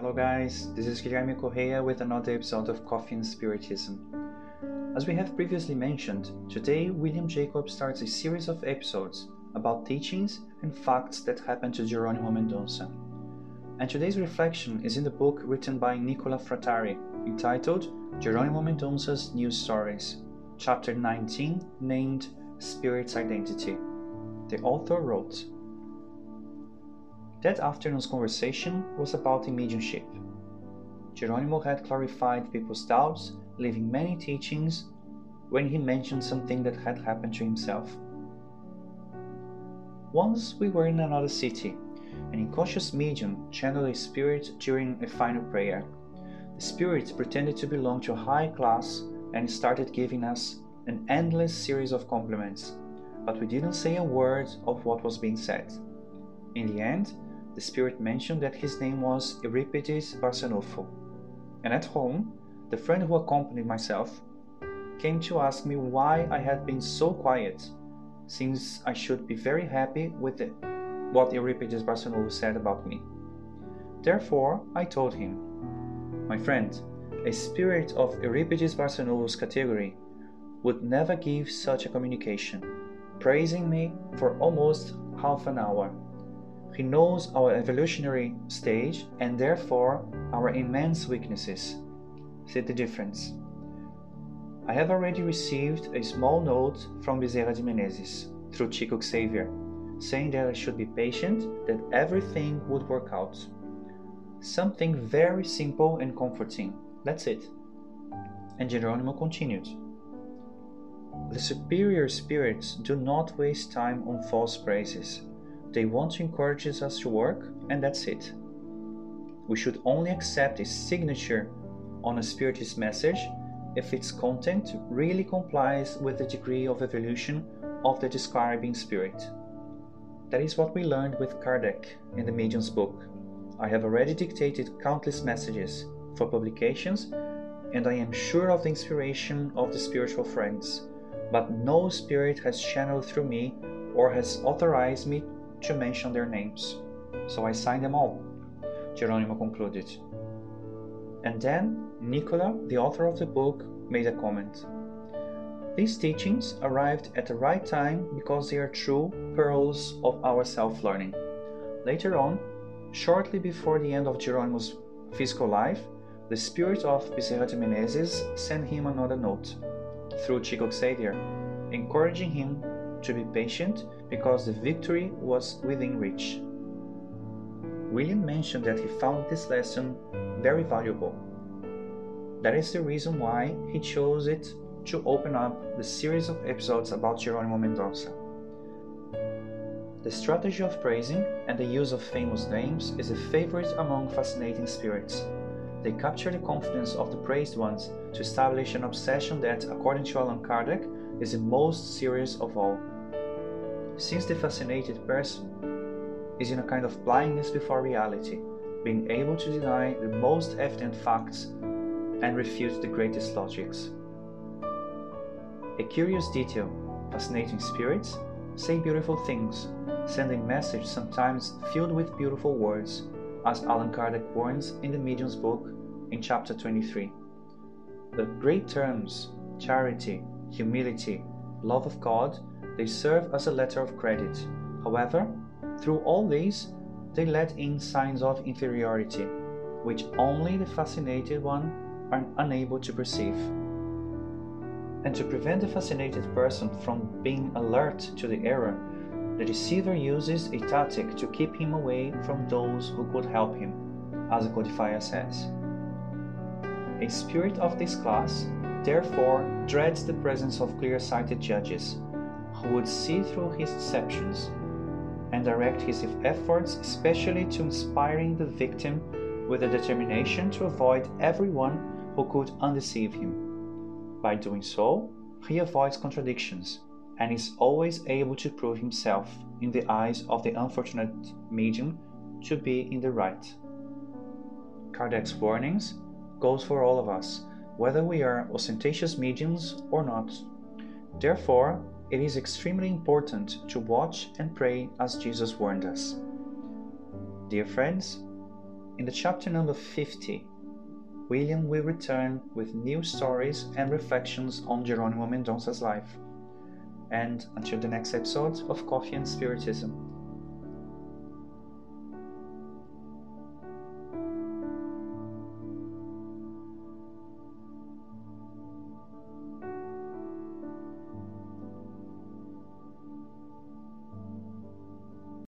Hello, guys, this is Guilherme Correa with another episode of Coffee and Spiritism. As we have previously mentioned, today William Jacob starts a series of episodes about teachings and facts that happened to Geronimo Mendonça. And today's reflection is in the book written by Nicola Frattari entitled Geronimo Mendonça's New Stories, chapter 19, named Spirit's Identity. The author wrote That afternoon's conversation was about mediumship. Geronimo had clarified people's doubts, leaving many teachings when he mentioned something that had happened to himself. Once we were in another city. An incautious medium channeled a spirit during a final prayer. The spirit pretended to belong to a high class and started giving us an endless series of compliments, but we didn't say a word of what was being said. In the end, the spirit mentioned that his name was Euripides Barsanulfo, and at home, the friend who accompanied myself came to ask me why I had been so quiet, since I should be very happy with it, what Euripides Barsanulfo said about me. Therefore, I told him, My friend, a spirit of Euripides Barsanulfo's category would never give such a communication, praising me for almost half an hour. He knows our evolutionary stage and therefore our immense weaknesses. See the difference. I have already received a small note from Bezerra de Menezes through Chico Xavier, saying that I should be patient, that everything would work out. Something very simple and comforting. That's it. And Geronimo continued. The superior spirits do not waste time on false praises. They want to encourage us to work, and that's it. We should only accept a signature on a spiritist message if its content really complies with the degree of evolution of the describing spirit. That is what we learned with Kardec in the Medium's book. I have already dictated countless messages for publications, and I am sure of the inspiration of the spiritual friends, but no spirit has channeled through me or has authorized me to mention their names. So I signed them all, Geronimo concluded. And then Nicola, the author of the book, made a comment. These teachings arrived at the right time because they are true pearls of our self learning. Later on, shortly before the end of Geronimo's physical life, the spirit of Bezerra de Menezes sent him another note through Chico Xavier, encouraging him to be patient because the victory was within reach. William mentioned that he found this lesson very valuable. That is the reason why he chose it to open up the series of episodes about Geronimo Mendonça. The strategy of praising and the use of famous names is a favorite among fascinating spirits. They capture the confidence of the praised ones to establish an obsession that, according to Allan Kardec, is the most serious of all. Since the fascinated person is in a kind of blindness before reality, being able to deny the most evident facts and refute the greatest logics. A curious detail fascinating spirits say beautiful things, sending message sometimes filled with beautiful words, as Allan Kardec warns in the Medium's book in chapter 23. The great terms, charity, humility, love of God, they serve as a letter of credit. However, through all these, they let in signs of inferiority, which only the fascinated one are unable to perceive. And to prevent the fascinated person from being alert to the error, the deceiver uses a tactic to keep him away from those who could help him, as the codifier says. A spirit of this class, therefore, dreads the presence of clear sighted judges, who would see through his deceptions and direct his efforts especially to inspiring the victim with a determination to avoid everyone who could undeceive him. By doing so, he avoids contradictions and is always able to prove himself, in the eyes of the unfortunate medium, to be in the right. Kardec's warnings goes for all of us, whether we are ostentatious mediums or not. Therefore, it is extremely important to watch and pray as Jesus warned us. Dear friends, In the chapter number 50, William will return with new stories and reflections on Geronimo Mendonça's life. And until the next episode of Coffee and Spiritism,